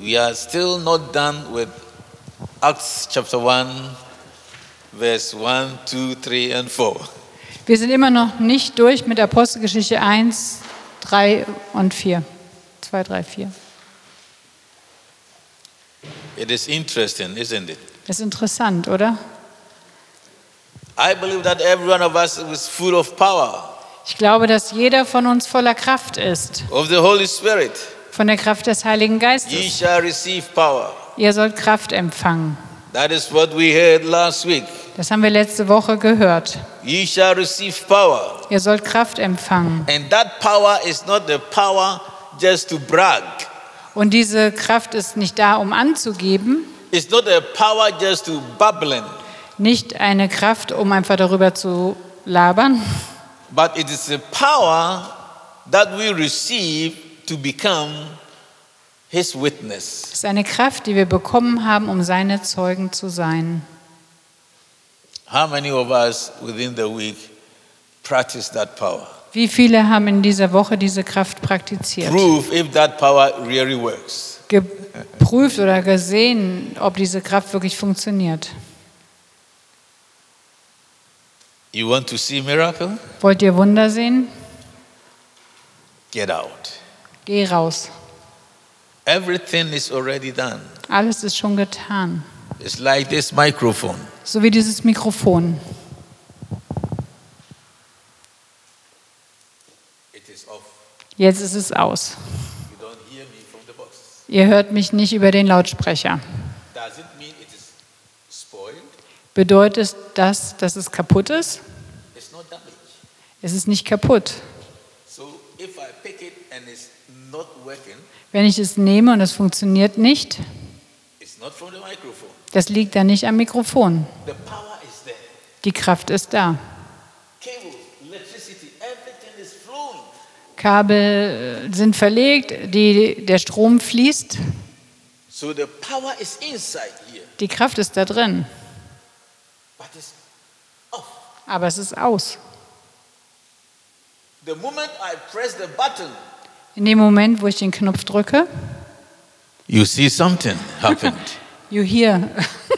We are still not done with Acts chapter 1, verse 1, 2, 3, and 4. Wir sind immer noch nicht durch mit Apostelgeschichte 1, 3 und 4. 2, 3, 4. It is interesting, isn't it? Ist interessant, oder? I believe that every one of us is full of power, Ich glaube, dass jeder von uns voller Kraft ist, of the Holy Spirit. Von der Kraft des Heiligen Ye Geistes. shall receive power. Ihr sollt Kraft empfangen. That is what we heard last week. Das haben wir letzte Woche gehört. Ye shall receive power. Ihr sollt Kraft empfangen. And that power is not the power just to brag. Und diese Kraft ist nicht da, um anzugeben, It's not a power just to babbling, nicht eine Kraft, um einfach darüber zu labern, but it is a power that we receive to become his witness. es ist eine Kraft, die wir bekommen haben, um seine Zeugen zu sein. How many of us within the week practice that power? Wie viele haben in dieser Woche diese Kraft praktiziert? Prove if that power really works. Geprüft oder gesehen, ob diese Kraft wirklich funktioniert. You want to see miracle? Wollt ihr Wunder sehen? Get out. Geh raus. Everything is already done. Alles ist schon getan. It's like this microphone. So wie dieses Mikrofon. It is off. Jetzt ist es aus. You don't hear me from the box. Ihr hört mich nicht über den Lautsprecher. Does it mean it is spoiled? Bedeutet das, dass es kaputt ist? It's not damaged. Es ist nicht kaputt. So if I pick it Wenn ich es nehme und es funktioniert nicht, das liegt dann nicht am Mikrofon. Die Kraft ist da. Kabel äh, sind verlegt, die, der Strom fließt, die Kraft ist da drin, aber es ist aus. The moment I press the button, In dem Moment, wo ich den Knopf drücke, you see something happened. you hear,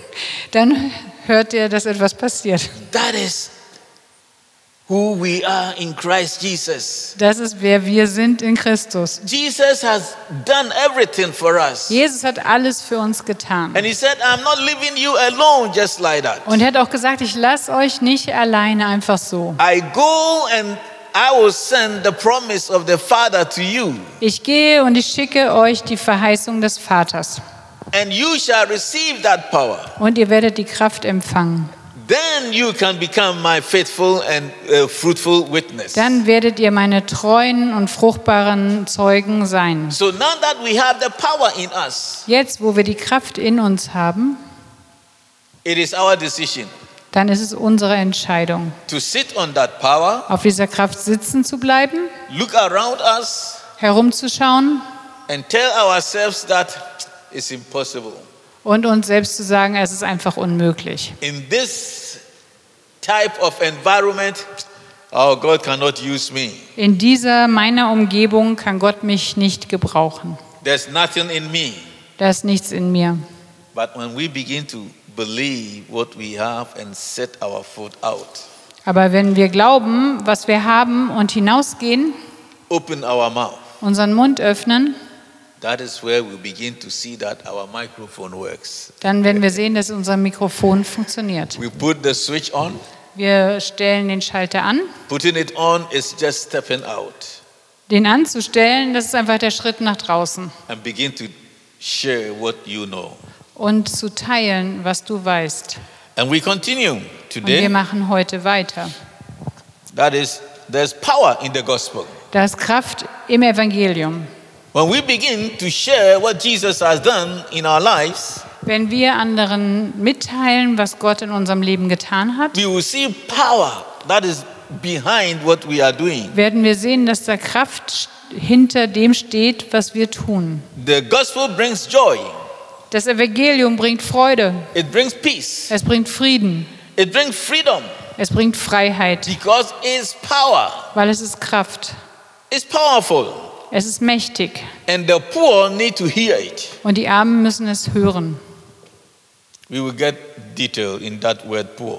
dann hört ihr, dass etwas passiert. that is who we are in Christ Jesus. Das ist, wer wir sind in Christus. Jesus has done everything for us. Jesus hat alles für uns getan. And he said, I'm not leaving you alone just like that. Und er hat auch gesagt, ich lasse euch nicht alleine einfach so. I go and I will send the promise of the Father to you, Ich gehe und ich schicke euch die Verheißung des Vaters. and you shall receive that power. Und ihr werdet die Kraft empfangen. Then you can become my faithful and uh, fruitful witness. Dann werdet ihr meine treuen und fruchtbaren Zeugen sein. So now that we have the power in us, Jetzt, wo wir die Kraft in uns haben, it is our decision dann ist es unsere Entscheidung, to sit on that power, auf dieser Kraft sitzen zu bleiben, look around us, herumzuschauen and tell ourselves that it's impossible. und uns selbst zu sagen, es ist einfach unmöglich. In this type of environment, oh, God cannot use me. In dieser meiner Umgebung kann Gott mich nicht gebrauchen. There's nothing in me. Da ist nichts in mir. But when we begin to believe what we have and set our foot out, Aber wenn wir glauben, was wir haben und hinausgehen, open our mouth, unseren Mund öffnen, that is where we begin to see that our microphone works. dann werden wir sehen, dass unser Mikrofon funktioniert. We put the switch on, Wir stellen den Schalter an. putting it on is just stepping out Den anzustellen, das ist einfach der Schritt nach draußen. and begin to share what you know. Und zu teilen, was du weißt. And we continue Und wir today. machen heute weiter. That is, there's power in the gospel. Da ist Kraft im Evangelium. When we begin to share what Jesus has done in our lives, Wenn wir anderen mitteilen, was Gott in unserem Leben getan hat, we will see power that is behind what we are doing. werden wir sehen, dass da Kraft hinter dem steht, was wir tun. The gospel brings joy, Das Evangelium bringt Freude, it brings peace, es bringt Frieden, it brings freedom es bringt Freiheit, because it's power. weil es ist Kraft. It's powerful. Es ist mächtig and the poor need to hear it. und die Armen müssen es hören. We will get detail in that word poor.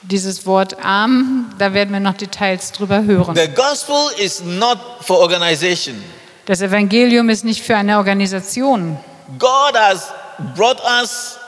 Dieses Wort arm, da werden wir noch Details drüber hören. The gospel is not for organization. Das Evangelium ist nicht für eine Organisation. God has brought us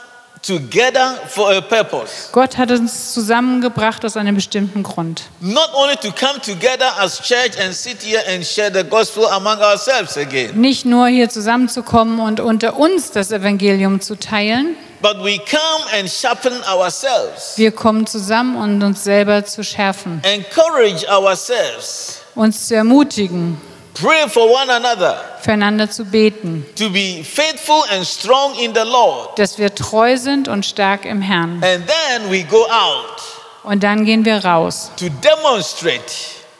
together for a purpose. Gott hat uns zusammengebracht aus einem bestimmten Grund. Not only to come together as church and sit here and share the gospel among ourselves again, Nicht nur hier zusammenzukommen und unter uns das Evangelium zu teilen. but we come and sharpen ourselves, Wir kommen zusammen, um uns selber zu schärfen, encourage ourselves, uns zu ermutigen, pray for one another, füreinander zu beten, to be faithful and strong in the Lord. dass wir treu sind und stark im Herrn. And then we go out Und dann gehen wir raus, to demonstrate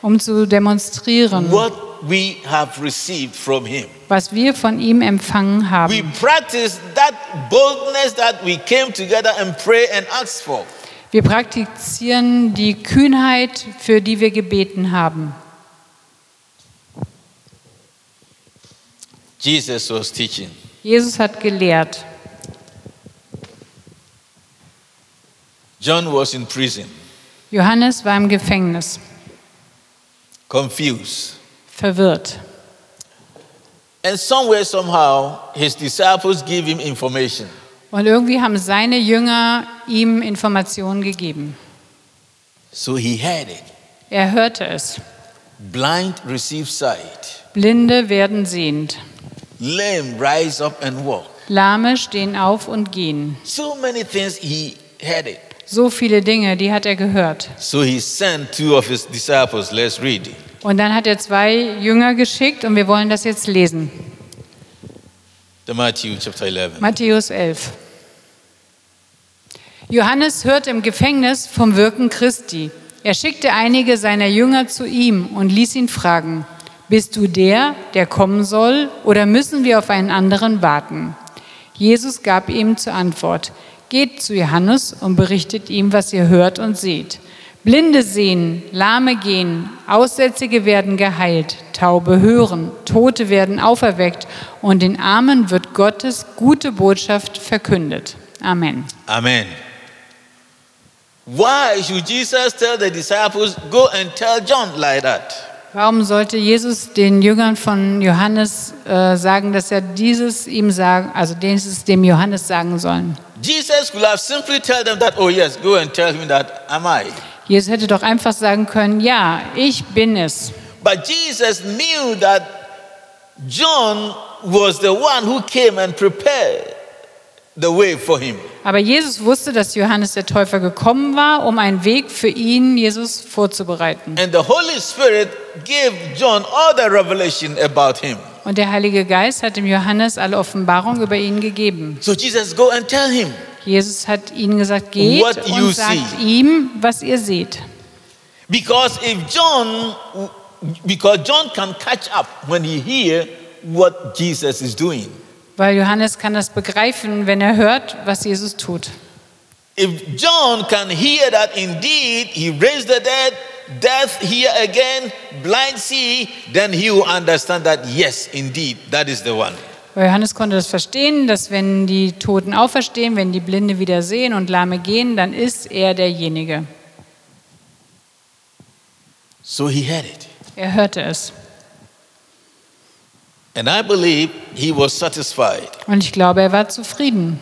um zu demonstrieren, what we have received from Him. was wir von ihm empfangen We haben. practice that boldness that we came together and pray and ask for. Wir praktizieren die Kühnheit, für die wir gebeten haben. Jesus was teaching. Jesus hat gelehrt. John was in prison, Johannes war im Gefängnis, confused. verwirrt. And somewhere, somehow, his disciples give him information. Und irgendwie haben seine Jünger ihm Informationen gegeben. So he heard it. Er hörte es. Blind receive sight. Blinde werden sehend. Lame rise up and walk. Lahme stehen auf und gehen. So many things he heard it. So viele Dinge, die hat er gehört. So he sent two of his disciples. Let's read. Und dann hat er zwei Jünger geschickt und wir wollen das jetzt lesen. The Matthew chapter 11. Matthäus 11. Johannes hörte im Gefängnis vom Wirken Christi. Er schickte einige seiner Jünger zu ihm und ließ ihn fragen, bist du der, der kommen soll, oder müssen wir auf einen anderen warten? Jesus gab ihm zur Antwort, geht zu Johannes und berichtet ihm, was ihr hört und seht. Blinde sehen, Lahme gehen, Aussätzige werden geheilt, Taube hören, Tote werden auferweckt und den Armen wird Gottes gute Botschaft verkündet. Amen. Amen. Why should Jesus tell the disciples, go and tell John like that? Warum sollte Jesus den Jüngern von Johannes äh, sagen, dass er dieses ihm sagen, also dieses dem Johannes sagen sollen? Jesus could have simply tell them that, oh yes, go and tell him that am I. Jesus hätte doch einfach sagen können, ja, ich bin es. But Jesus knew that John was the one who came and prepared the way for him. Aber Jesus wusste, dass Johannes der Täufer gekommen war, um einen Weg für ihn, Jesus, vorzubereiten. And the Holy Spirit gave John all the revelation about him. Und der Heilige Geist hat dem Johannes alle Offenbarung über ihn gegeben. So Jesus, go and tell him. Jesus hat ihnen gesagt, geht What you und sagt see. ihm, was ihr seht. Because if John, because John can catch up when he hear what Jesus is doing. Weil Johannes kann das begreifen, wenn er hört, was Jesus tut. If John can hear that indeed he raised the dead, death here again, blind see, then he will understand that yes, indeed, that is the one. Weil Johannes konnte das verstehen, dass wenn die Toten auferstehen, wenn die Blinde wieder sehen und Lahme gehen, dann ist er derjenige. So he heard it. Er hörte es. And I believe he was satisfied. Und ich glaube, er war zufrieden.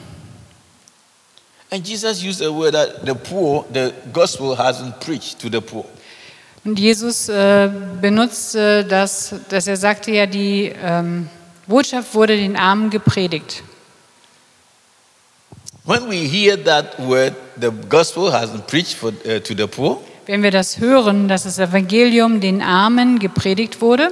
And Jesus used a word that the poor, the gospel hasn't preached to the poor. Und Jesus äh, benutzte das, dass er sagte ja, die ähm, Botschaft wurde den Armen gepredigt. When we hear that word, the gospel hasn't preached for, uh, to the poor, Wenn wir das hören, dass das Evangelium den Armen gepredigt wurde,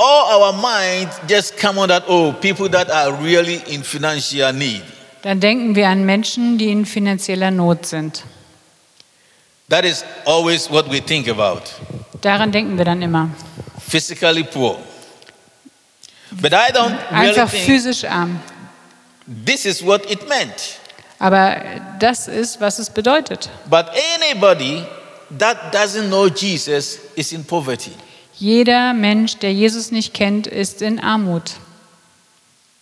all our minds just come on that, oh, people that are really in financial need. dann denken wir an Menschen, die in finanzieller Not sind. That is always what we think about. Daran denken wir dann immer. Physically poor. But I don't really Einfach think physisch arm. this is what it meant. Aber das ist, was es bedeutet. But anybody that doesn't know Jesus is in poverty. Jeder Mensch, der Jesus nicht kennt, ist in Armut.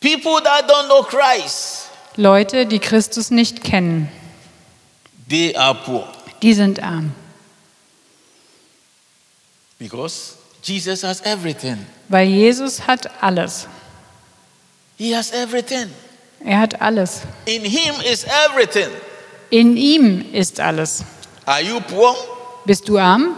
People that don't know Christ, Leute, die Christus nicht kennen, they are poor die sind arm, because Jesus has everything. weil Jesus hat alles. He has everything. Er hat alles. In Him is everything. In ihm ist alles. Are you poor? Bist du arm?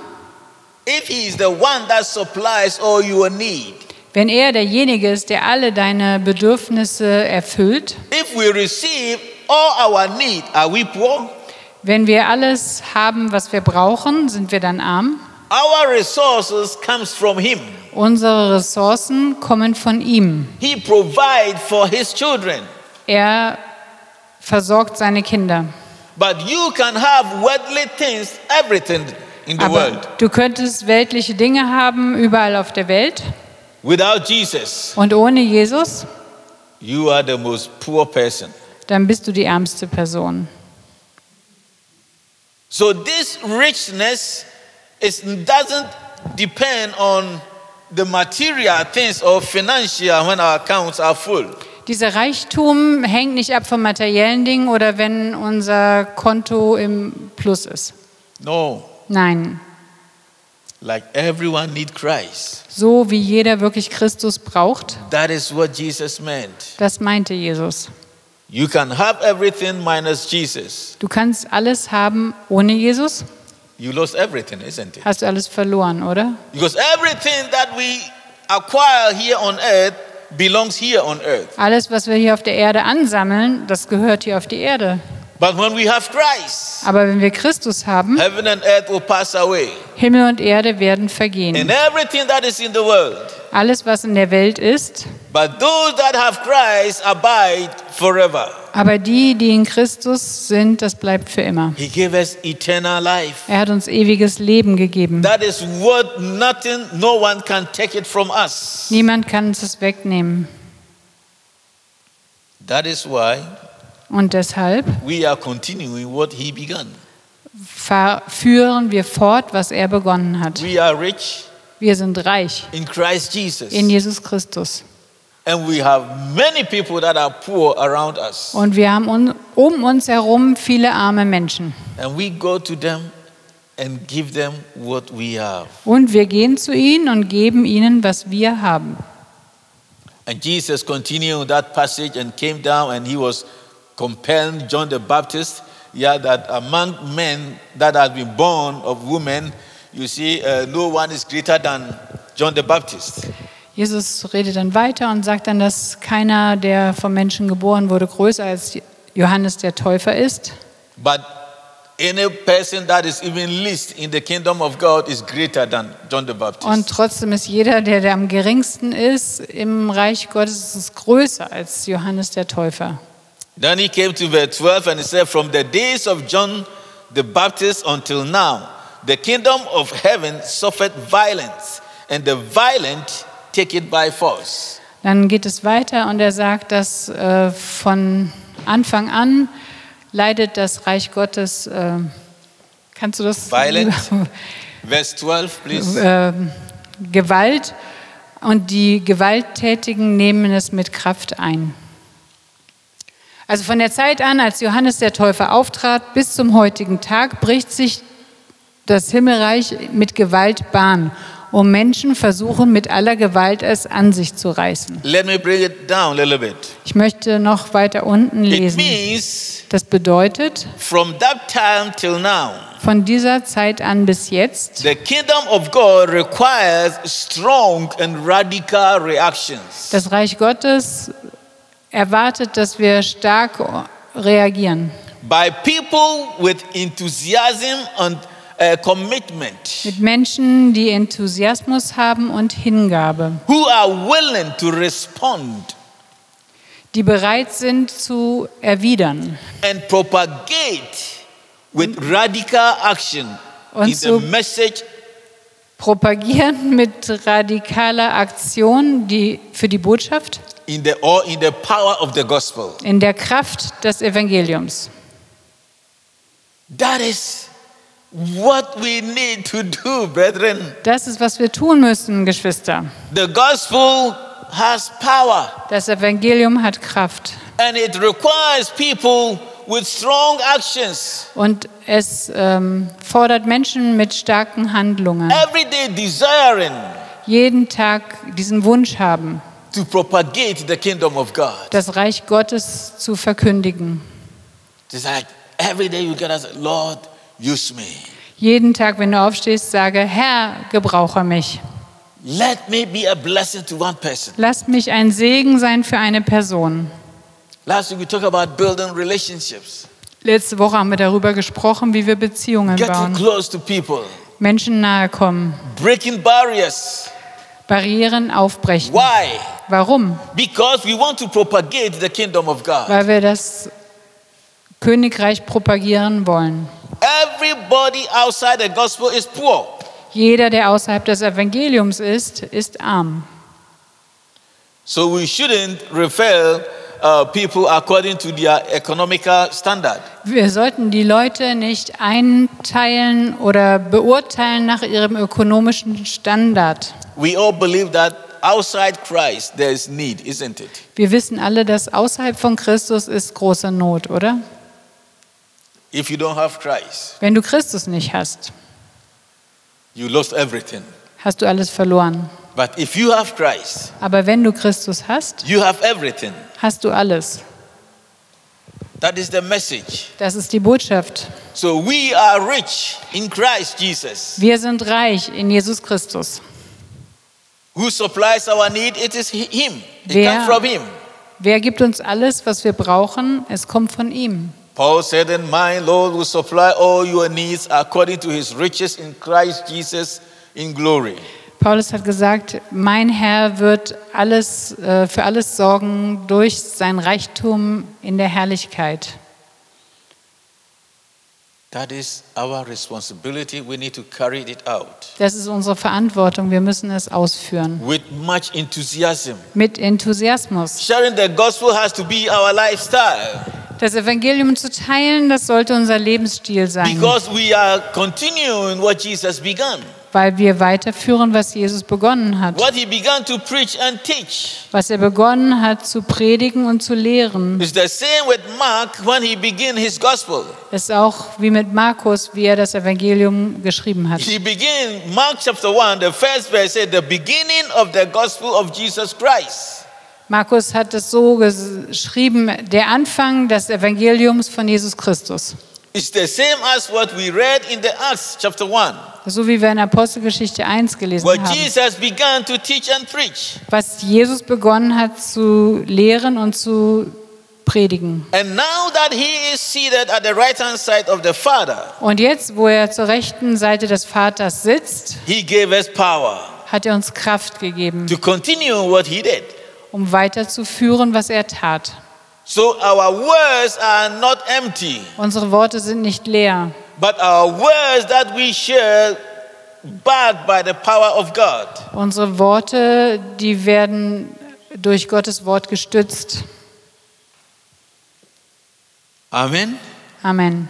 If He is the one that supplies all your need, Wenn er derjenige ist, der alle deine Bedürfnisse erfüllt, if we receive all our need, are we poor? wenn wir alles haben, was wir brauchen, sind wir dann arm? Our resources comes from Him. Unsere Ressourcen kommen von ihm. He provides for His children. Er versorgt seine Kinder. But you can have worldly things, everything Aber du könntest weltliche Dinge haben überall auf der Welt without Jesus. und ohne Jesus, You are the most poor person. dann bist du die ärmste Person. So this richness is, doesn't depend on the material things or financial when our accounts are full. Dieser Reichtum hängt nicht ab von materiellen Dingen oder wenn unser Konto im Plus ist. No, Nein, like everyone need Christ. so wie jeder wirklich Christus braucht, That is what Jesus meant. das meinte Jesus. You can have everything minus Jesus. Du kannst alles haben ohne Jesus, You lost everything, isn't it? hast du alles verloren, oder? Because everything that we acquire here on earth belongs here on earth. Alles, was wir hier auf der Erde ansammeln, das gehört hier auf die Erde. But when we have Christ, Aber wenn wir Christus haben, heaven and earth will pass away. Himmel und Erde werden vergehen. And everything that is in the world. Alles, was in der Welt ist, But those that have Christ abide forever. aber die, die in Christus sind, das bleibt für immer. He gave us eternal life. Er hat uns ewiges Leben gegeben. That is what nothing, no one can take it from us. Niemand kann uns das wegnehmen. That is why Und deshalb führen wir fort, was er begonnen hat. We are rich Wir sind reich in Christ Jesus. in Jesus Christus. And we have many people that are poor around us. Und wir haben un um uns herum viele arme Menschen. And we go to them and give them what we have. Und wir gehen zu ihnen und geben ihnen, was wir haben. And Jesus continued that passage and came down and he was compelling John the Baptist, yeah, that among men that have been born of women, you see, uh, no one is greater than John the Baptist. Jesus redet dann weiter und sagt dann, dass keiner, der vom Menschen geboren wurde, größer als Johannes der Täufer ist. But any person that is even least in the kingdom of God is greater than John the Baptist. Und trotzdem ist jeder, der, der am geringsten ist im Reich Gottes, ist größer als Johannes der Täufer. Then he came to verse 12 and he said, From the days of John the Baptist until now, the kingdom of heaven suffered violence, and the violent take it by force. Dann geht es weiter und er sagt, dass äh, von Anfang an leidet das Reich Gottes. Äh, kannst du das? Violent. Verse 12, please. äh, Gewalt und die Gewalttätigen nehmen es mit Kraft ein. Also von der Zeit an, als Johannes der Täufer auftrat, bis zum heutigen Tag bricht sich das Himmelreich mit Gewalt Bahn, um Menschen versuchen mit aller Gewalt es an sich zu reißen. Let me bring it down a little bit. Ich möchte noch weiter unten lesen. means Das bedeutet, from that time till now, von dieser Zeit an bis jetzt, the kingdom of God requires strong and radical reactions. das Reich Gottes erwartet, dass wir stark reagieren. by people with enthusiasm and uh, commitment. Mit Menschen, die Enthusiasmus haben und Hingabe, who are willing to respond. Die bereit sind zu erwidern. And propagate with radical action Und in the message propagieren mit radikaler Aktion die, für die Botschaft in the or in the power of the gospel in der Kraft des Evangeliums. that is what we need to do, brethren. Das ist, was wir tun müssen, Geschwister. The gospel has power Das Evangelium hat Kraft and it requires people with strong actions, und es ähm, fordert Menschen mit starken Handlungen, every day desiring jeden Tag diesen Wunsch haben, to propagate the kingdom of God. das Reich Gottes zu verkündigen. It's like every day you get us, Lord, use me. Jeden Tag, wenn du aufstehst, sage, Herr, gebrauche mich. Let me be a blessing to one person. Lass mich ein Segen sein für eine Person. Last week we talked about building relationships, Letzte Woche haben wir darüber gesprochen, wie wir Beziehungen bauen, close to people, Menschen nahe kommen, breaking barriers. Barrieren aufbrechen. Why? Warum? Because we want to propagate the kingdom of God. Weil wir das Königreich propagieren wollen. Everybody outside the gospel is poor. Jeder, der außerhalb des Evangeliums ist, ist arm. So we shouldn't refer uh, people according to their economical standard. Wir sollten die Leute nicht einteilen oder beurteilen nach ihrem ökonomischen Standard. We all believe that outside Christ there is need, isn't it? Wir wissen alle, dass außerhalb von Christus ist große Not, oder? If you don't have Christ, Wenn du Christus nicht hast, you lost everything. hast du alles verloren. But if you have Christ, Aber wenn du Christus hast, you have everything. hast du alles. That is the message. Das ist die Botschaft. So we are rich in Christ Jesus. Wir sind reich in Jesus Christus. Who supplies our need? It is Hi- Him. It Wer- comes from Him. Wer gibt uns alles, was wir brauchen? Es kommt von ihm. Paul said, And my Lord will supply all your needs according to his riches in Christ Jesus in glory. Paulus hat gesagt, mein Herr wird alles, äh, für alles sorgen durch sein Reichtum in der Herrlichkeit. That is our responsibility. We need to carry it out Das ist unsere Verantwortung. Wir müssen es ausführen. with much enthusiasm. Mit Enthusiasmus. Sharing the gospel has to be our lifestyle Das Evangelium zu teilen, das sollte unser Lebensstil sein, because we are continuing what Jesus began. Weil wir weiterführen, was Jesus begonnen hat. Was er begonnen hat zu predigen und zu lehren. Gospel. ist auch wie mit Markus, wie er das Evangelium geschrieben hat. He began, Mark chapter 1, the first verse said, the beginning of the gospel of Jesus Christ. Markus hat es so geschrieben, der Anfang des Evangeliums von Jesus Christus. It's the same as what we read in the Acts chapter 1, So wie wir in Apostelgeschichte 1 gelesen where haben. Jesus began to teach and preach. Was Jesus begonnen hat zu lehren und zu predigen. And now that he is seated at the right hand side of the Father, Und jetzt, wo er zur rechten Seite des Vaters sitzt, he gave us power hat er uns Kraft gegeben, to continue what he did. um weiterzuführen, was er tat. So our words are not empty, Unsere Worte sind nicht leer, but our words that we share backed by the power of God. Unsere Worte, die werden durch Gottes Wort gestützt. Amen. Amen.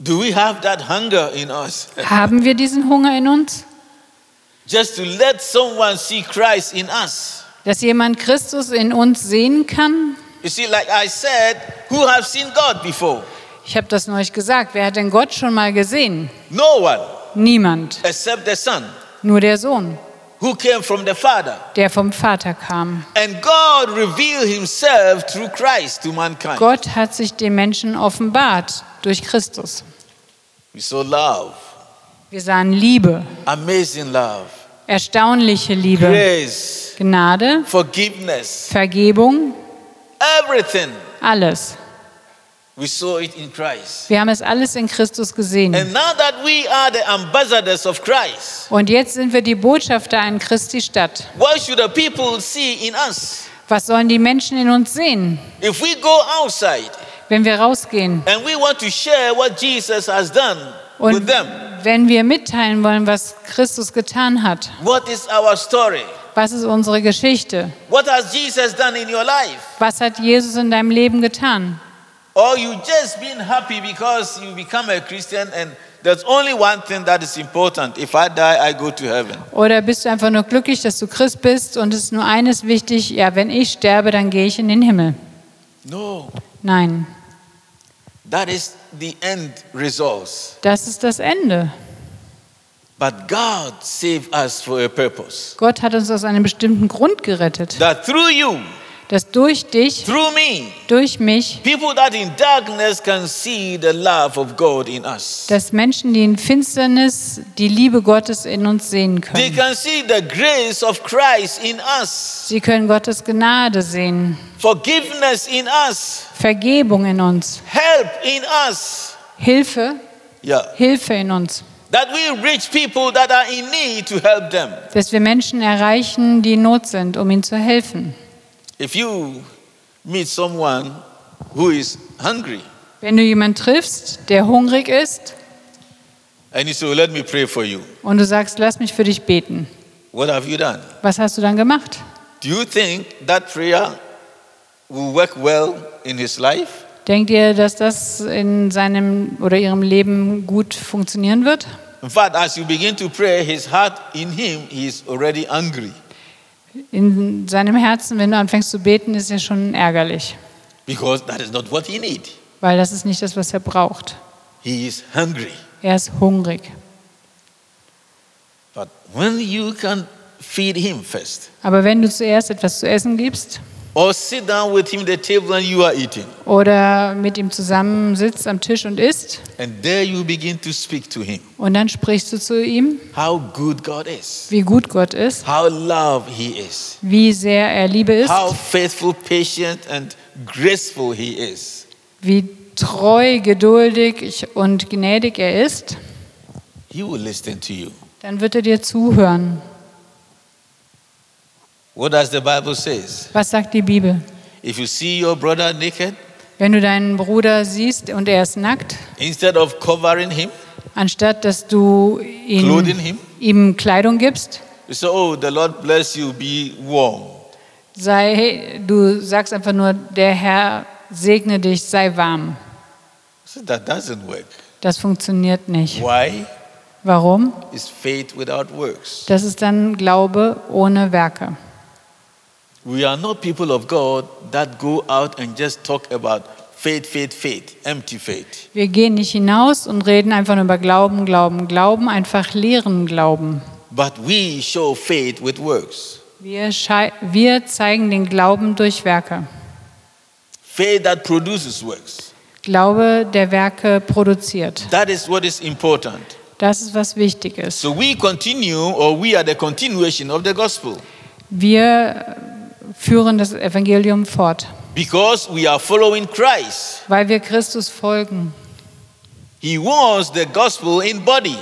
Do we have that hunger in us? Haben wir diesen Hunger in uns? Just to let someone see Christ in us. Dass jemand Christus in uns sehen kann? You see, like I said, who have seen God before? Ich habe das neulich gesagt. Wer hat denn Gott schon mal gesehen? No one Niemand. except the Son, Nur der Sohn, who came from the Father. der vom Vater kam. And God revealed himself through Christ to mankind. Gott hat sich den Menschen offenbart durch Christus. We saw love, Wir sahen Liebe, amazing love, erstaunliche Liebe, grace, Gnade, forgiveness, Vergebung, everything. alles. We saw it in Christ. Wir haben es alles in Christus gesehen. And now that we are the ambassadors of Christ, Und jetzt sind wir die Botschafter an Christi Stadt. what should the people see in us? Was sollen die Menschen in uns sehen, If we go outside wenn wir rausgehen and we want to share what Jesus has done und wenn wir mitteilen wollen, was Christus getan hat? what is our story? Was ist unsere Geschichte? What has Jesus done in your life? Was hat Jesus in deinem Leben getan? Or you just been happy because you become a Christian and there's only one thing that is important. If I die, I go to heaven. Oder bist du einfach nur glücklich, dass du Christ bist und es ist nur eines wichtig, ja, wenn ich sterbe, dann gehe ich in den Himmel. No, Nein, that is the end results. das ist das Ende. But God saved us for a purpose. Gott hat uns aus einem bestimmten Grund gerettet, That through you, dass durch dich, through me, durch mich, dass Menschen, die in Finsternis die Liebe Gottes in uns sehen können. Sie können Gottes Gnade sehen, forgiveness in us, Vergebung in uns, in. Hilfe, Yeah. Hilfe in uns. Dass wir Menschen erreichen, die in Not sind, um ihnen zu helfen. If you meet someone who is hungry Wenn du jemanden triffst, der hungrig ist and you say, "Oh, Let me pray for you, und du sagst, lass mich für dich beten, what have you done? was hast du dann gemacht? Do you think that prayer will work well in his life? Denkt ihr, dass das in seinem oder ihrem Leben gut funktionieren wird? In fact, as you begin to pray, his heart in him he is already angry In seinem Herzen, wenn du anfängst zu beten, ist er schon ärgerlich, because that is not what he needs. weil das ist nicht das, was er braucht. He is hungry. Er ist hungrig. But when you can feed him first, Aber wenn du zuerst etwas zu essen gibst or sit down with him at the table and you are eating, oder mit ihm zusammen sitzt am Tisch und isst. And there you begin to speak to him. Und dann sprichst du zu ihm, how good God is, wie gut Gott ist, how love he is, wie sehr er Liebe ist, how faithful, patient, and graceful he is. wie treu, geduldig und gnädig er ist, He will listen to you. dann wird er dir zuhören. What does the Bible says? Was sagt die Bibel? If you see your brother naked, Wenn du deinen Bruder siehst und er ist nackt, instead of covering him, anstatt dass du clothing ihn, him, ihm Kleidung gibst, you say, "Oh, the Lord bless you. Be warm." sei, hey, du sagst einfach nur, der Herr segne dich, sei warm. So that doesn't work. Das funktioniert nicht. Why? Warum? It's faith without works. Das ist dann Glaube ohne Werke. We are not people of God that go out and just talk about faith, faith, faith, empty faith. Wir gehen nicht hinaus und reden einfach nur über Glauben, Glauben, Glauben, einfach leeren Glauben. But we show faith with works. Wir, wir zeigen den Glauben durch Werke. Faith that produces works. Glaube, der Werke produziert. That is what is important. Das ist, was wichtig ist. So we continue, or we are the continuation of the gospel. Wir führen das Evangelium fort, Because we are following Christ. weil wir Christus folgen. He was the gospel in body.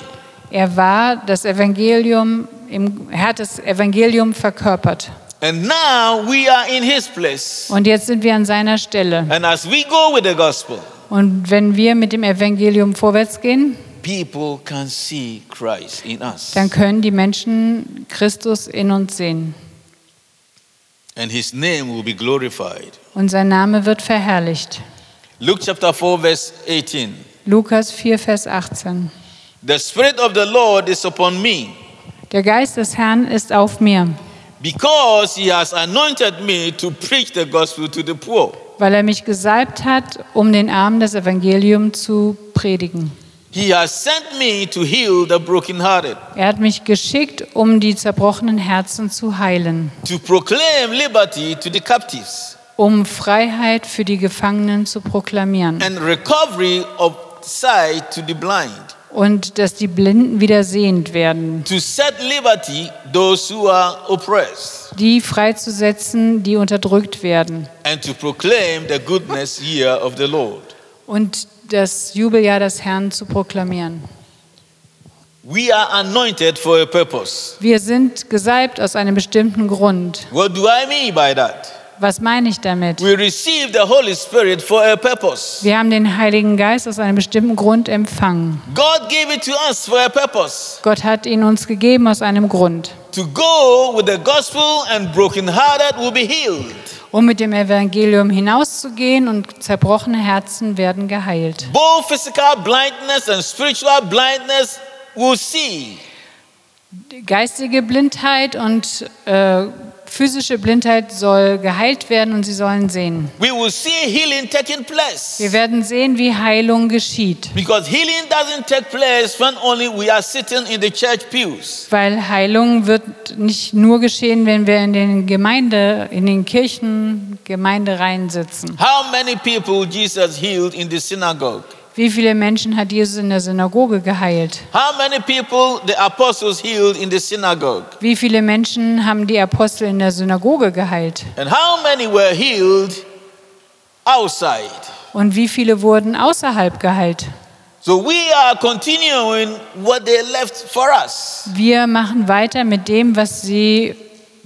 Er war das Evangelium, im, er hat das Evangelium verkörpert. And now we are in his place. Und jetzt sind wir an seiner Stelle. And as we go with the gospel, Und wenn wir mit dem Evangelium vorwärts gehen, people can see Christ in us. dann können die Menschen Christus in uns sehen. And his name will be glorified. Und sein Name wird verherrlicht. Luke chapter 4, verse 18. Lukas 4, Vers 18. The Spirit of the Lord is upon me, Der Geist des Herrn ist auf mir, because he has anointed me to preach the gospel to the poor. weil er mich gesalbt hat, um den Armen das Evangelium zu predigen. He has sent me to heal the brokenhearted, Er hat mich geschickt, um die zerbrochenen Herzen zu heilen, to proclaim liberty to the captives, um Freiheit für die Gefangenen zu proklamieren and recovery of sight to the blind, und dass die Blinden wieder sehend werden, to set liberty those who are oppressed, die freizusetzen, die unterdrückt werden and to proclaim the goodness year of the Lord. und das Jubeljahr des Herrn zu proklamieren. We are anointed for a purpose. Wir sind gesalbt aus einem bestimmten Grund. What do I mean by that? Was meine ich damit? We receive the Holy Spirit for a purpose. Wir haben den Heiligen Geist aus einem bestimmten Grund empfangen. God gave it to us for a purpose. Gott hat ihn uns gegeben aus einem Grund. to go with the gospel and brokenhearted will be healed. Um mit dem Evangelium hinauszugehen und zerbrochene Herzen werden geheilt. Both physical blindness and spiritual blindness will see. Geistige Blindheit und äh, physische Blindheit soll geheilt werden und sie sollen sehen. We will see healing taking place. Wir werden sehen, wie Heilung geschieht. Because healing doesn't take place when only we are sitting in the church pews. Weil Heilung wird nicht nur geschehen, wenn wir in den Gemeinde, in den Kirchen, Gemeindereihen sitzen. How many people Jesus healed in the synagogue? Wie viele Menschen hat Jesus in der Synagoge geheilt? How many people the apostles healed in the synagogue? Wie viele Menschen haben die Apostel in der Synagoge geheilt? And how many were healed outside? Und wie viele wurden außerhalb geheilt? So we are continuing what they left for us. Wir machen weiter mit dem, was sie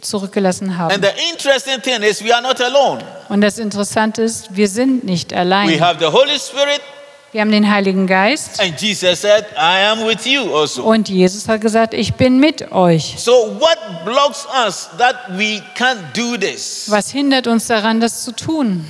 zurückgelassen haben. And the interesting thing is we are not alone. Und das Interessante ist, wir sind nicht We allein. have the Holy Spirit Wir haben den Heiligen Geist and Jesus said, I am with you also. und Jesus hat gesagt, ich bin mit euch. So what blocks us that we can't do this? Was hindert uns daran, das zu tun?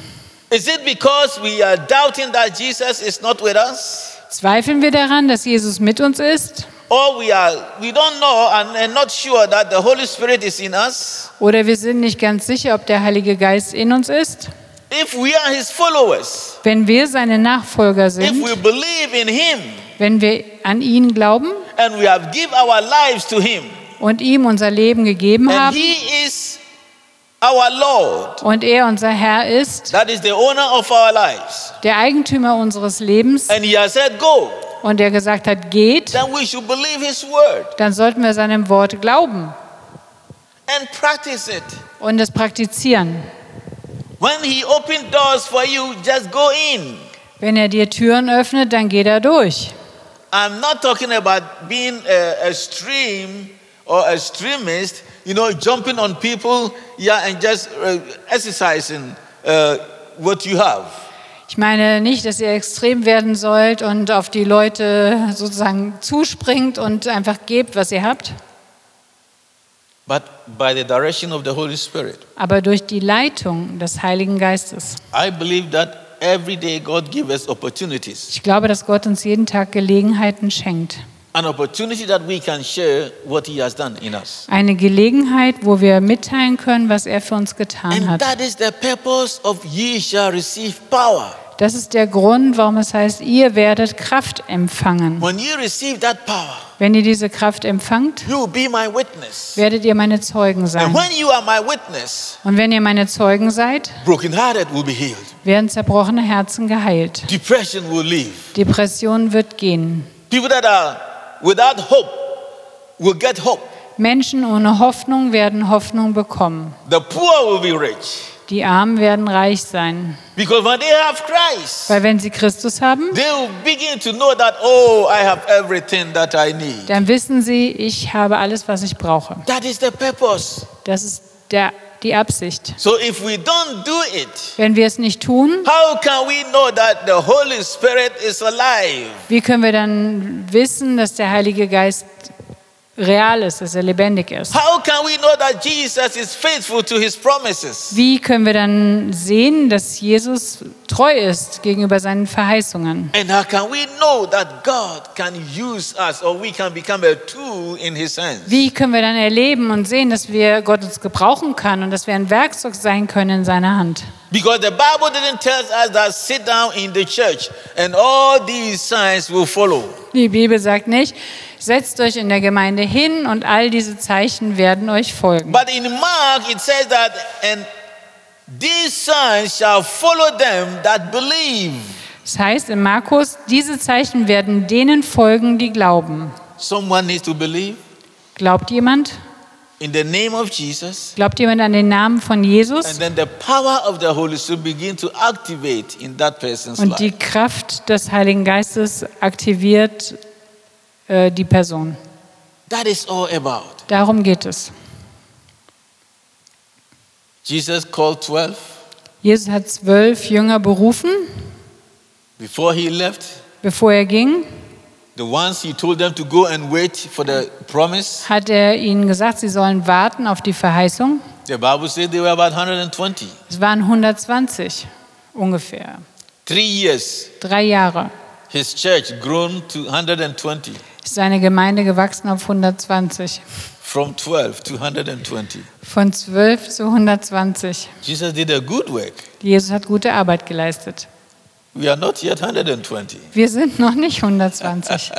Is it because we are doubting that Jesus is not with us? Zweifeln wir daran, dass Jesus mit uns ist? Or we are we don't know and, and not sure that the Holy Spirit is in us? Oder wir sind nicht ganz sicher, ob der Heilige Geist in uns ist? If we are his followers, Wenn wir seine Nachfolger if sind, we believe in him wenn wir an ihn glauben and we have give our lives to him, und ihm unser Leben gegeben and haben he is our Lord, und er unser Herr ist, that is the owner of our lives, der Eigentümer unseres Lebens and he has said go, und er gesagt hat, geht, then we should believe his word dann sollten wir seinem Wort glauben and practice it. und es praktizieren. When he opened doors for you, just go in. Wenn er dir Türen öffnet, dann geht er durch. I'm not talking about being a, a stream or a extremist, you know, jumping on people, yeah, and just uh, exercising uh, what you have. Ich meine nicht, dass ihr extrem werden sollt und auf die Leute sozusagen zuspringt und einfach gebt, was ihr habt, But by the direction of the Holy Spirit. aber durch die Leitung des Heiligen Geistes. I believe that every day God gives us opportunities. Ich glaube, dass Gott uns jeden Tag Gelegenheiten schenkt. An opportunity that we can share what He has done in us. Eine Gelegenheit, wo wir mitteilen können, was er für uns getan And hat. that is the purpose of ye shall receive power. Das ist der Grund, warum es heißt, ihr werdet Kraft empfangen. When you receive that power, Wenn ihr diese Kraft empfangt, werdet ihr meine Zeugen sein. witness, Und wenn ihr meine Zeugen seid, werden zerbrochene Herzen geheilt. Depression wird gehen. Menschen ohne Hoffnung werden Hoffnung bekommen. The poor will be rich. Die Armen werden reich sein. Because when they have Christ, Weil wenn sie Christus haben, they will begin to know that, oh, I have everything that I need. dann wissen sie, ich habe alles, was ich brauche. That is the purpose. Das ist der, die Absicht. So if we don't do it, Wenn wir es nicht tun, how can we know that the Holy Spirit is alive? wie können wir dann wissen, dass der Heilige Geist real ist, dass er lebendig ist? How can we know that Jesus is faithful to his promises? Wie können wir dann sehen, dass Jesus treu ist gegenüber seinen Verheißungen? And how can we know that God can use us or we can become a tool in his hands? Wie können wir dann erleben und sehen, dass wir Gott uns gebrauchen kann und dass wir ein Werkzeug sein können in seiner Hand? Because the Bible didn't tell us that sit down in the church and all these signs will follow. Die Bibel sagt nicht, setzt euch in der Gemeinde hin und all diese Zeichen werden euch folgen. But in Mark it says that and these signs shall follow them that believe. Das heißt in Markus, diese Zeichen werden denen folgen, die glauben. Someone needs to believe Glaubt jemand? in the name of Jesus. Glaubt jemand an den Namen von Jesus? And then the power of the Holy Spirit begin to activate in that person's Und die life. Kraft des Heiligen Geistes aktiviert äh, die Person. That is all about. Darum geht es. Jesus called 12 Jesus hat zwölf Jünger berufen, before he left. bevor er ging. The ones he told them to go and wait for the promise, hat er ihnen gesagt, sie sollen warten auf die Verheißung. the Bible says they were about 120. Es waren 120 ungefähr. Three years, Drei Jahre his church grown to 120. ist seine Gemeinde gewachsen auf 120. From 12 to 120. Von 12 zu 120. Jesus did a good work. Jesus hat gute Arbeit geleistet. We are not yet 120. Wir sind noch nicht 120.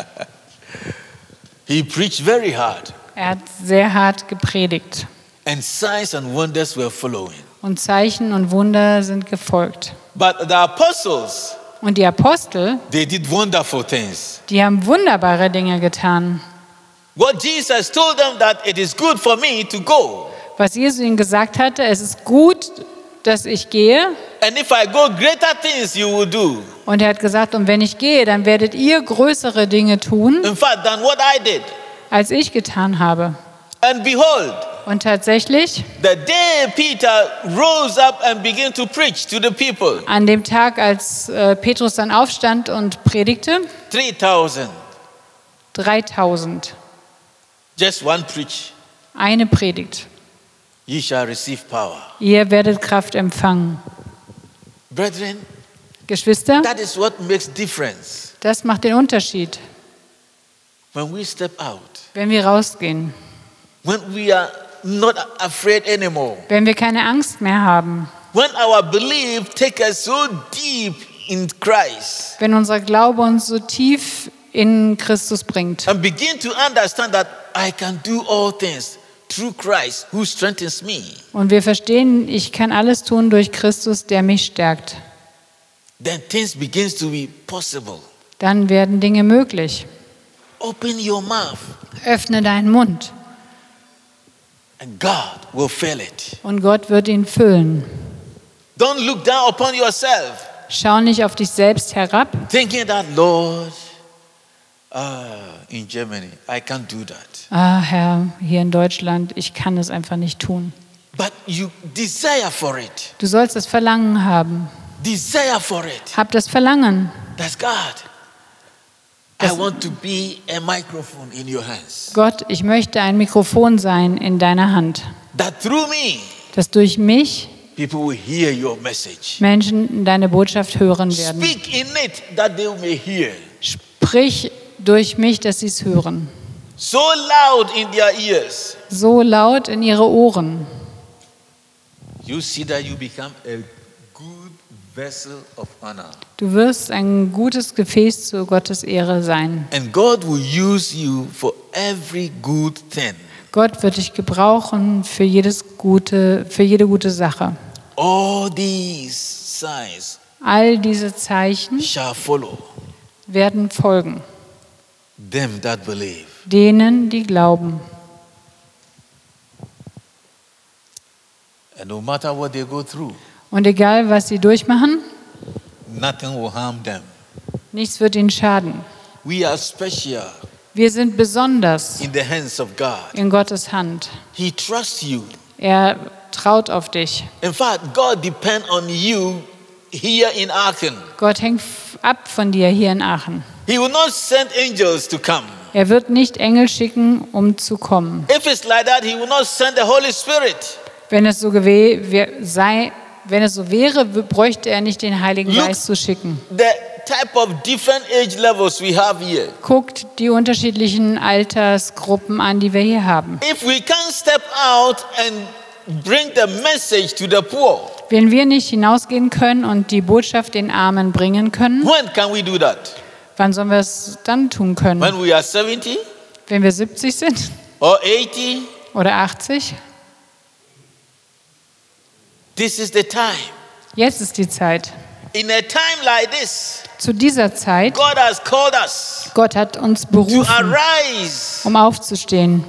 He preached very hard, Er hat sehr hart gepredigt. and signs and wonders were following. Und Zeichen und Wunder sind gefolgt. But the apostles, Und die Apostel, they did wonderful things. die haben wunderbare Dinge getan. What Jesus told them that it is good for me to go. Was Jesus ihnen gesagt hatte, es ist gut, dass ich gehe. And if I go, greater things you will do. Und er hat gesagt, und wenn ich gehe, dann werdet ihr größere Dinge tun, In fact, than what I did. als ich getan habe. And behold, Und tatsächlich, the day Peter rose up and began to preach to the people, an dem Tag, als äh, Petrus dann aufstand und predigte, 3,000, 3000, just one preach, eine Predigt. ye shall receive power. Ihr werdet Kraft empfangen. Brethren, Geschwister, that is what makes difference das macht den Unterschied, when we step out, wenn wir rausgehen, when we are not afraid anymore, wenn wir keine Angst mehr haben, when our belief takes us so deep in Christ wenn unser Glaube uns so tief in Christus bringt. and begin to understand that I can do all things through Christ who strengthens me, und wir verstehen, ich kann alles tun durch Christus, der mich stärkt, then things begins to be possible. dann werden Dinge möglich. Open your mouth. Öffne deinen Mund and God will fill it. und Gott wird ihn füllen. Don't look down upon yourself Schau nicht auf dich selbst herab, thinking that, Lord, ah, in Germany, I can't do that. ah Herr, hier in Deutschland, ich kann es einfach nicht tun. But you desire for it. Du sollst das Verlangen haben. Desire for it. Hab das Verlangen. That's God. Gott, ich möchte ein Mikrofon sein in deiner Hand, That through me, dass durch mich people will hear your message. Menschen deine Botschaft hören werden. Sprich durch mich, dass sie es hören. So loud in their ears. So laut in ihre Ohren. You see that you become a good vessel of honor. Du wirst ein gutes Gefäß zu Gottes Ehre sein. And God will use you for every good thing. Gott wird dich gebrauchen für jedes gute, für jede gute Sache. All these signs All diese Zeichen shall follow werden folgen them that believe. denen, die glauben. And no matter what they go through, Und egal, was sie durchmachen, nothing will harm them. nichts wird ihnen schaden. We are special Wir sind besonders in the hands of God. in Gottes Hand. He trusts you. Er traut auf dich. In fact, God depends on you here in Aachen. Gott hängt ab von dir hier in Aachen. He will not send angels to come. Er wird nicht Engel schicken, um zu kommen. If it's like that, He will not send the Holy Spirit. Wenn es so, gewe wär- sei, wenn es so wäre, bräuchte er nicht den Heiligen Look. Geist zu schicken. Guckt die unterschiedlichen Altersgruppen an, die wir hier haben. Wenn wir nicht hinausgehen können und die Botschaft den Armen bringen können, wann sollen wir es dann tun können? When we are 70 Wenn wir 70 sind or 80? oder 80? This is the time. Jetzt ist die Zeit. In a time like this, Zu dieser Zeit, God has called us Gott hat uns to berufen, arise, um aufzustehen,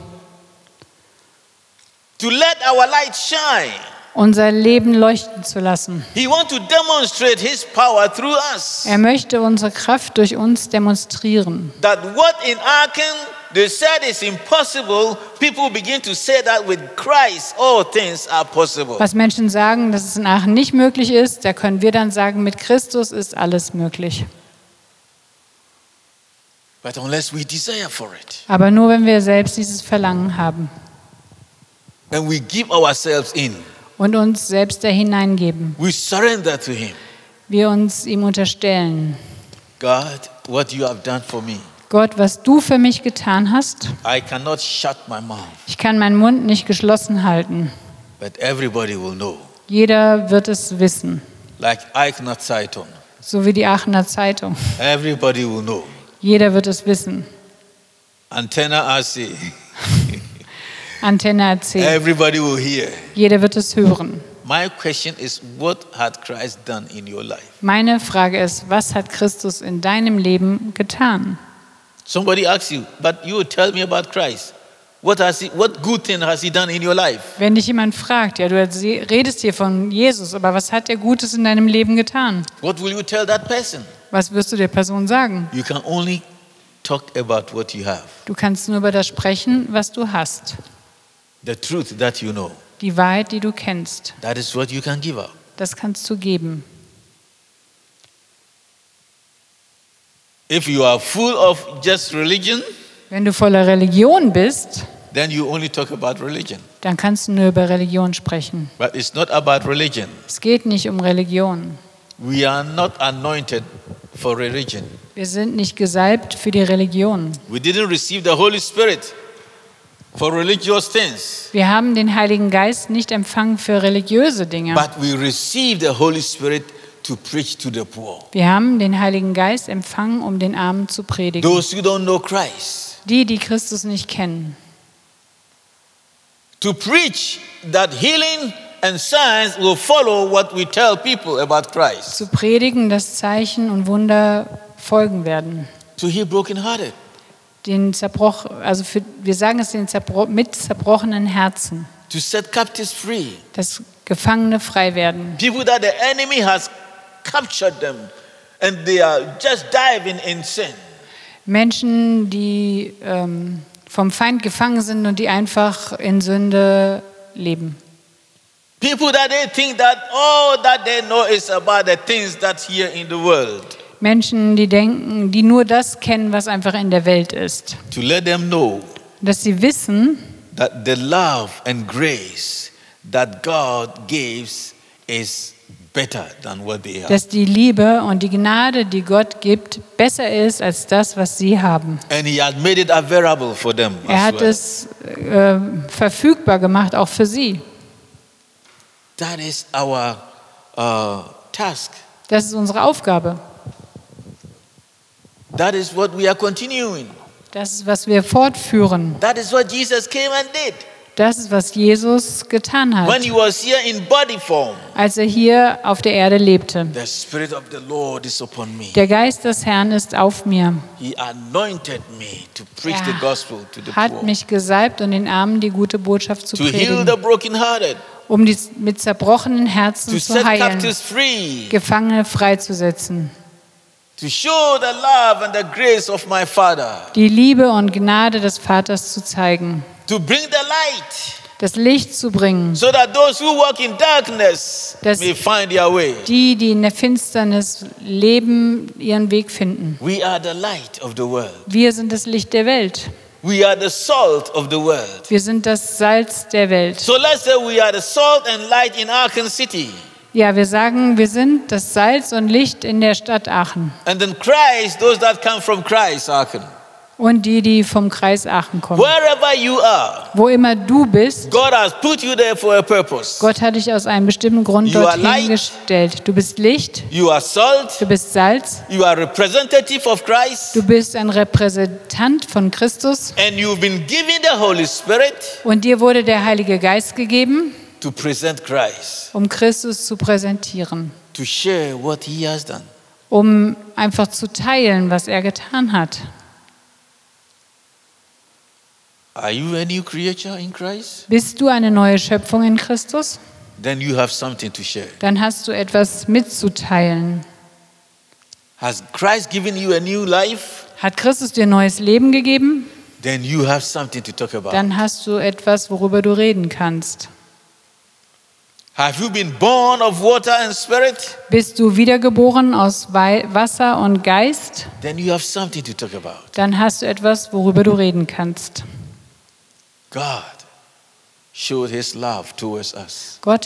to let our light shine. unser Leben leuchten zu lassen. He wants to demonstrate His power through us. Er möchte unsere Kraft durch uns demonstrieren. That what in Aachen they said is impossible, people begin to say that with Christ all things are possible. Was Menschen sagen, dass es in Aachen nicht möglich ist, da können wir dann sagen, mit Christus ist alles möglich. But unless we desire for it Aber nur wenn wir selbst dieses Verlangen haben and we give ourselves in, und uns selbst da hineingeben, we surrender to Him. wir uns ihm unterstellen. God, what you have done for me, Gott, was du für mich getan hast, ich kann meinen Mund nicht geschlossen halten. but everybody will know. Jeder wird es wissen, Like so wie die Aachener Zeitung. everybody will know. Jeder wird es wissen. Antenne everybody will hear. Jeder wird es hören. Meine Frage ist, was hat Christus in deinem Leben getan? Somebody asks you, but you tell me about Christ. What has he, what good thing has he done in your life? Wenn dich jemand fragt, ja, du redest hier von Jesus, aber was hat er Gutes in deinem Leben getan? What will you tell that person? Was wirst du der Person sagen? You can only talk about what you have, Du kannst nur über das sprechen, was du hast. the truth that you know. Die Wahrheit, die du kennst. That is what you can give out. Das kannst du geben. If you are full of just religion, Wenn du voller Religion bist, then you only talk about religion. dann kannst du nur über Religion sprechen. But it's not about religion. Es geht nicht um Religion. We are not anointed for religion. Wir sind nicht gesalbt für die Religion. We didn't receive the Holy Spirit for religious things, Wir haben den Heiligen Geist nicht empfangen für religiöse Dinge. but we received the Holy Spirit to preach to the poor. Wir haben den Heiligen Geist empfangen, um den Armen zu predigen. Those who don't know Christ, Die, die Christus nicht kennen. to preach that healing and signs will follow what we tell people about Christ, Zu predigen, dass Zeichen und Wunder folgen werden. to heal brokenhearted, Den Zerbroch, also für, wir sagen es den Zerbro mit zerbrochenen Herzen, to set captives free, dass Gefangene frei werden. people that the enemy has captured them and they are just diving in sin. Menschen, die ähm, vom Feind gefangen sind und die einfach in Sünde leben. People that they think that all that they know is about the things that's here in the world. Menschen, die denken, die nur das kennen, was einfach in der Welt ist. To let them know Dass sie wissen, that the love and grace that God gives is dass die Liebe und die Gnade, die Gott gibt, besser ist als das, was sie haben. Er hat es äh, verfügbar gemacht, auch für sie. That is our uh, task. Das ist unsere Aufgabe. That is what we are continuing. Das ist, was wir fortführen. That is what Jesus came and did. Das ist, was Jesus getan When hat, He was here in body form. als er hier auf der Erde lebte. The Spirit of the Lord is upon me. Der Geist des Herrn ist auf mir. He anointed me to preach the Er gospel to the hat poor, mich gesalbt, um den Armen die gute Botschaft zu to heal predigen, the brokenhearted, um die mit zerbrochenen to Herzen zu set heilen, Gefangene freizusetzen. to die Liebe und Gnade des Vaters zu zeigen, to bring the light, das Licht zu bringen, so that those who walk in darkness Das- may find their way. die, die in der Finsternis leben, ihren Weg finden. We are the light of the world. Wir sind das Licht der Welt. We are the salt of the world. Wir sind das Salz der Welt. So let's say we are the salt and light in Aachen City. Ja, wir sagen, wir sind das Salz und Licht in der Stadt Aachen. And then Christ, those that come from Christ, Aachen. Und die, die vom Kreis Aachen kommen. Are, Wo immer du bist, God has put you there for a purpose. Gott hat dich aus einem bestimmten Grund You dorthin light. gestellt. Du bist Licht, You are salt. du bist Salz, You are representative of Christ. du bist ein Repräsentant von Christus And you've been given the Holy Spirit und dir wurde der Heilige Geist gegeben, to present Christ, um Christus zu präsentieren, to share what He has done. um einfach zu teilen, was er getan hat. Are you a new creature in Christ? Bist du eine neue Schöpfung in Christus? Then you have something to share. Dann hast du etwas mitzuteilen. Has Christ given you a new life? Hat Christus dir neues Leben gegeben? Then you have something to talk about. Dann hast du etwas, worüber du reden kannst. Have you been born of water and spirit? Bist du wiedergeboren aus Wasser und Geist? Then you have something to talk about. Dann hast du etwas, worüber du reden kannst. God showed his love towards us Gott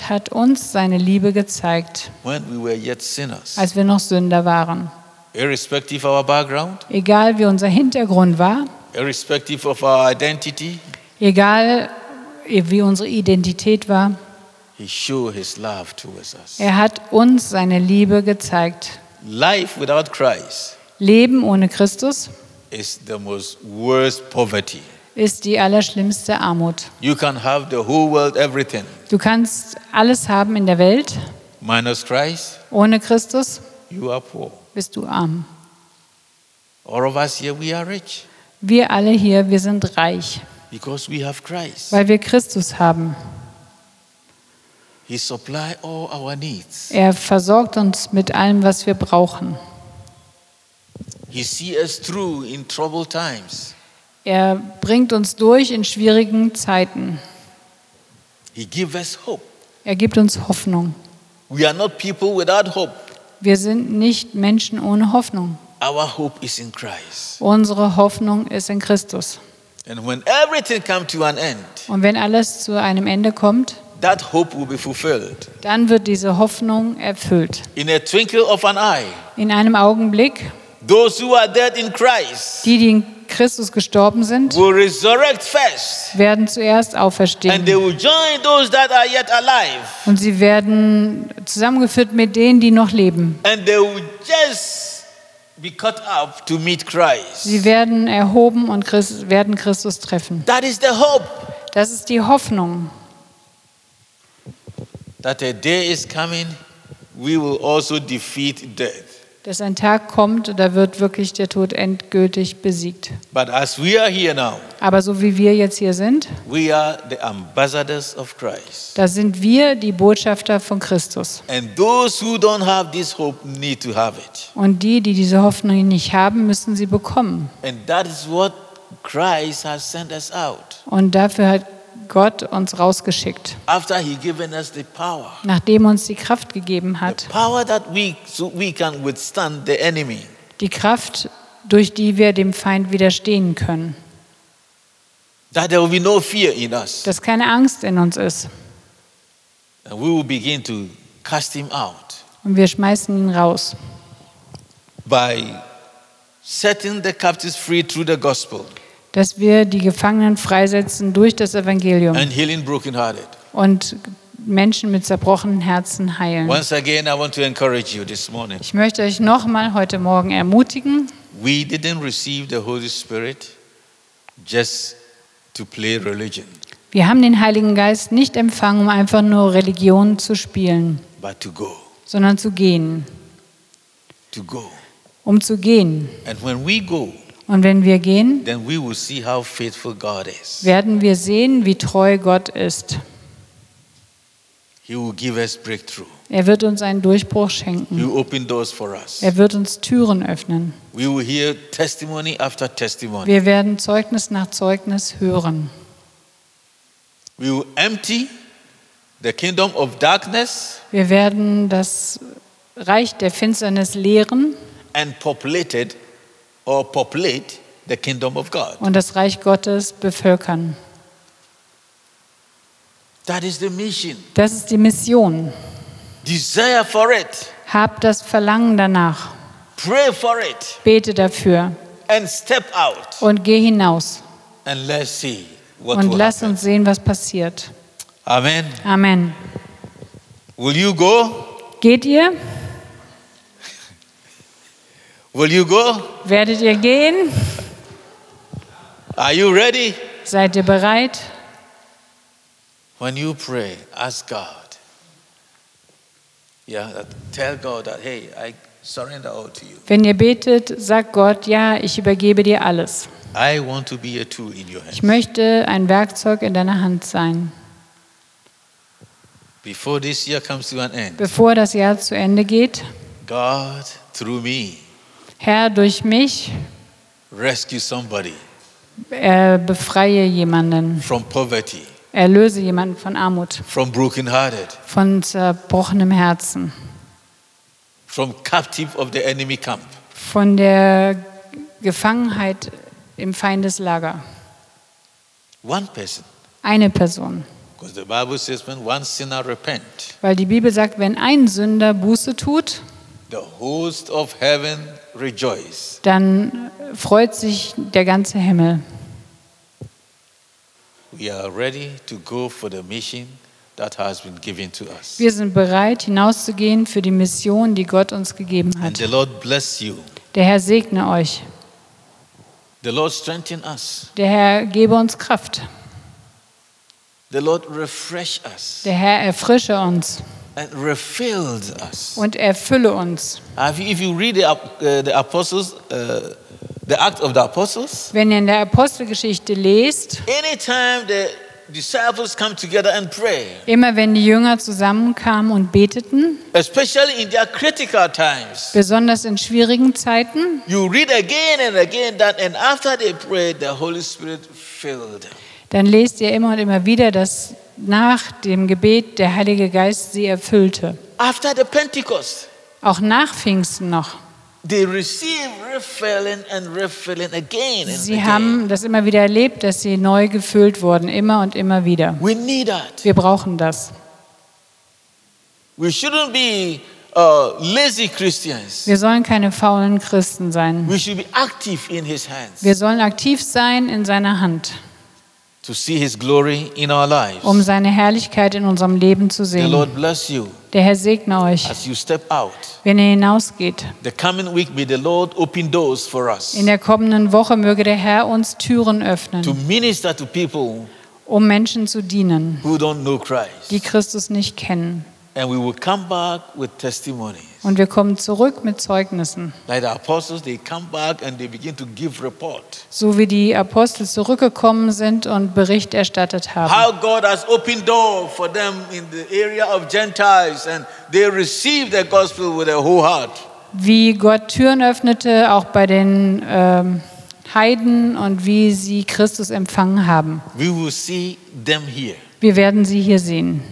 hat uns seine Liebe gezeigt, when we were yet sinners. als wir noch Sünder waren. Irrespective of our background, Egal wie unser Hintergrund war, irrespective of our identity, egal wie unsere Identität war, he showed his love towards us. er hat uns seine Liebe gezeigt. Life without Christ Leben ohne Christus is the most worst poverty. Ist die allerschlimmste Armut. You can have the whole world, everything. Du kannst alles haben in der Welt, Minus Christ, ohne Christus you are poor. bist du arm. All of us here, we are rich Wir alle hier, wir sind reich, because we have Christ. weil wir Christus haben. He supply all our needs. Er versorgt uns mit allem, was wir brauchen. He see us through in troubled times. Er bringt uns durch in schwierigen Zeiten. He give us hope. Er gibt uns Hoffnung. We are not people without hope. Wir sind nicht Menschen ohne Hoffnung. Our hope is in Christ. Unsere Hoffnung ist in Christus. And when everything come to an end, Und wenn alles zu einem Ende kommt, that hope will be fulfilled. dann wird diese Hoffnung erfüllt. In a twinkle of an eye, In einem Augenblick, those who are dead in Christ die, die in Christus gestorben sind, werden zuerst auferstehen. Und sie werden zusammengeführt mit denen, die noch leben. Sie werden erhoben und Christ, werden Christus treffen. Das ist die Hoffnung, that a day is coming, we will also defeat death. Dass ein Tag kommt, da wird wirklich der Tod endgültig besiegt. Now, Aber so wie wir jetzt hier sind, da sind wir die Botschafter von Christus. Und die, die diese Hoffnung nicht haben, müssen sie bekommen. And that is what Christ has sent us out. Und dafür hat Gott uns rausgeschickt, nachdem uns die Kraft gegeben hat. Die Kraft, durch die wir dem Feind widerstehen können. Dass keine Angst in uns ist. Und wir schmeißen ihn raus. by setting the captives free through the gospel Dass wir die Gefangenen freisetzen durch das Evangelium and healing brokenhearted. und Menschen mit zerbrochenen Herzen heilen. Once again, I want to encourage you this morning. Ich möchte euch nochmal heute Morgen ermutigen, We didn't receive the Holy Spirit just to play religion, wir haben den Heiligen Geist nicht empfangen, um einfach nur Religion zu spielen, but to go, sondern zu gehen, to go. um zu gehen. And when we go, Und wenn wir gehen, werden wir sehen, wie treu Gott ist. Er wird uns einen Durchbruch He schenken. Er wird uns Türen öffnen. Wir werden Zeugnis nach Zeugnis hören. Wir werden das Reich der Finsternis lehren and populate it or populate the kingdom of God. und das Reich Gottes bevölkern. That is the mission. Das ist die Mission. Desire for it. Hab das Verlangen danach. Pray for it. Bete dafür And step out. und geh hinaus And let's see what und will lass happen. uns sehen, was passiert. Amen. Amen. Will you go? Geht ihr? Will you go? Werdet ihr gehen? Are you ready? Seid ihr bereit? When you pray, ask God. Yeah, tell God that, hey, I surrender all to you. Wenn ihr betet, sagt Gott, ja, ich übergebe dir alles. I want to be a tool in your hands. Ich möchte ein Werkzeug in deiner Hand sein. Before this year comes to an end, Bevor das Jahr zu Ende geht, God, through me, Herr, durch mich rescue somebody äh, befreie jemanden from poverty, Erlöse jemanden von Armut, from brokenhearted, von zerbrochenem Herzen, from captive of the enemy camp. von der Gefangenheit im Feindeslager. One person. Eine Person. Because the Bible says when one sinner repent, Weil die Bibel sagt, wenn ein Sünder Buße tut, the host of heaven. Dann freut sich der ganze Himmel. We are ready to go for the mission that has been given to us. Wir sind bereit, hinauszugehen für die Mission, die Gott uns gegeben hat. the Lord bless you. Der Herr segne euch. The Lord strengthen us. Der Herr gebe uns Kraft. The Lord refresh us Der Herr erfrische uns and refills us. und erfülle uns. You- If you read the, uh, the apostles, uh, the Act of the Apostles, Wenn ihr in der Apostelgeschichte lest, anytime the disciples come together and pray, immer wenn die Jünger zusammenkamen und beteten, especially in their critical times, besonders in schwierigen Zeiten, you read again and again that, and after they prayed, the Holy Spirit filled them. Dann lest ihr immer und immer wieder, dass nach dem Gebet der Heilige Geist sie erfüllte. After the Pentecost, Auch nach Pfingsten noch. they receive refilling and refilling again and Sie again. haben das immer wieder erlebt, dass sie neu gefüllt wurden, immer und immer wieder. we need that. Wir brauchen das. We shouldn't be uh, lazy Christians. Wir sollen keine faulen Christen sein. We should be active in His hands Wir sollen aktiv sein in seiner Hand, um seine Herrlichkeit in unserem Leben zu The sehen. Lord bless you Der Herr segne euch, as you step out. wenn ihr hinausgeht. The coming week, may the Lord open doors for us In der kommenden Woche möge der Herr uns Türen to öffnen, minister to people um Menschen zu dienen, who don't know Christ. die Christus nicht kennen. And we will come back with testimonies. Und wir kommen zurück mit Zeugnissen. Like the apostles, they come back and they begin to give report. So wie die Apostel zurückgekommen sind und Bericht erstattet haben. How God has opened door for them in the area of Gentiles and they receive the gospel with their whole heart. Wie Gott Türen öffnete, auch bei den ähm, Heiden und wie sie Christus empfangen haben. We will see them here. Wir werden sie hier sehen.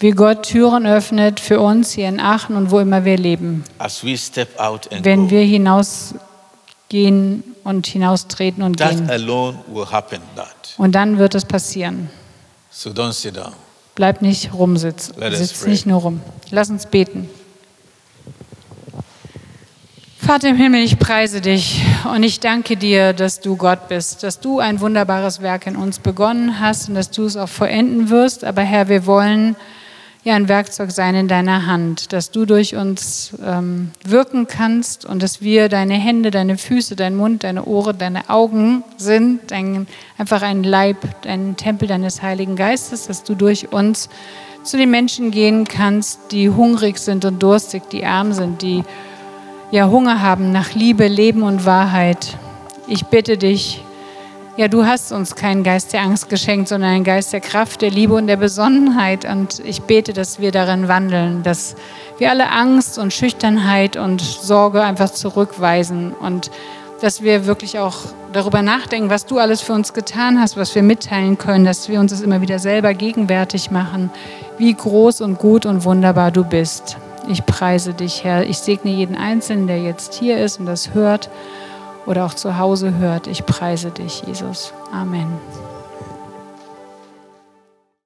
Wie Gott Türen öffnet für uns hier in Aachen und wo immer wir leben. as we step out and Wenn go. wir hinausgehen und hinaustreten und That gehen. alone will happen. That. Und dann wird es passieren. So don't sit down. Bleib nicht rumsitzen. Sitz pray. nicht nur rum. Lass uns beten. Vater im Himmel, ich preise dich und ich danke dir, dass du Gott bist, dass du ein wunderbares Werk in uns begonnen hast und dass du es auch vollenden wirst. Aber Herr, wir wollen ja ein Werkzeug sein in deiner Hand, dass du durch uns ähm, wirken kannst und dass wir deine Hände, deine Füße, dein Mund, deine Ohren, deine Augen sind, dein, einfach ein Leib, ein Tempel deines Heiligen Geistes, dass du durch uns zu den Menschen gehen kannst, die hungrig sind und durstig, die arm sind, die ja Hunger haben nach Liebe, Leben und Wahrheit. Ich bitte dich, ja, du hast uns keinen Geist der Angst geschenkt, sondern einen Geist der Kraft, der Liebe und der Besonnenheit. Und ich bete, dass wir darin wandeln, dass wir alle Angst und Schüchternheit und Sorge einfach zurückweisen und dass wir wirklich auch darüber nachdenken, was du alles für uns getan hast, was wir mitteilen können, dass wir uns das immer wieder selber gegenwärtig machen, wie groß und gut und wunderbar du bist. Ich preise dich, Herr. Ich segne jeden Einzelnen, der jetzt hier ist und das hört oder auch zu Hause hört. Ich preise dich, Jesus. Amen.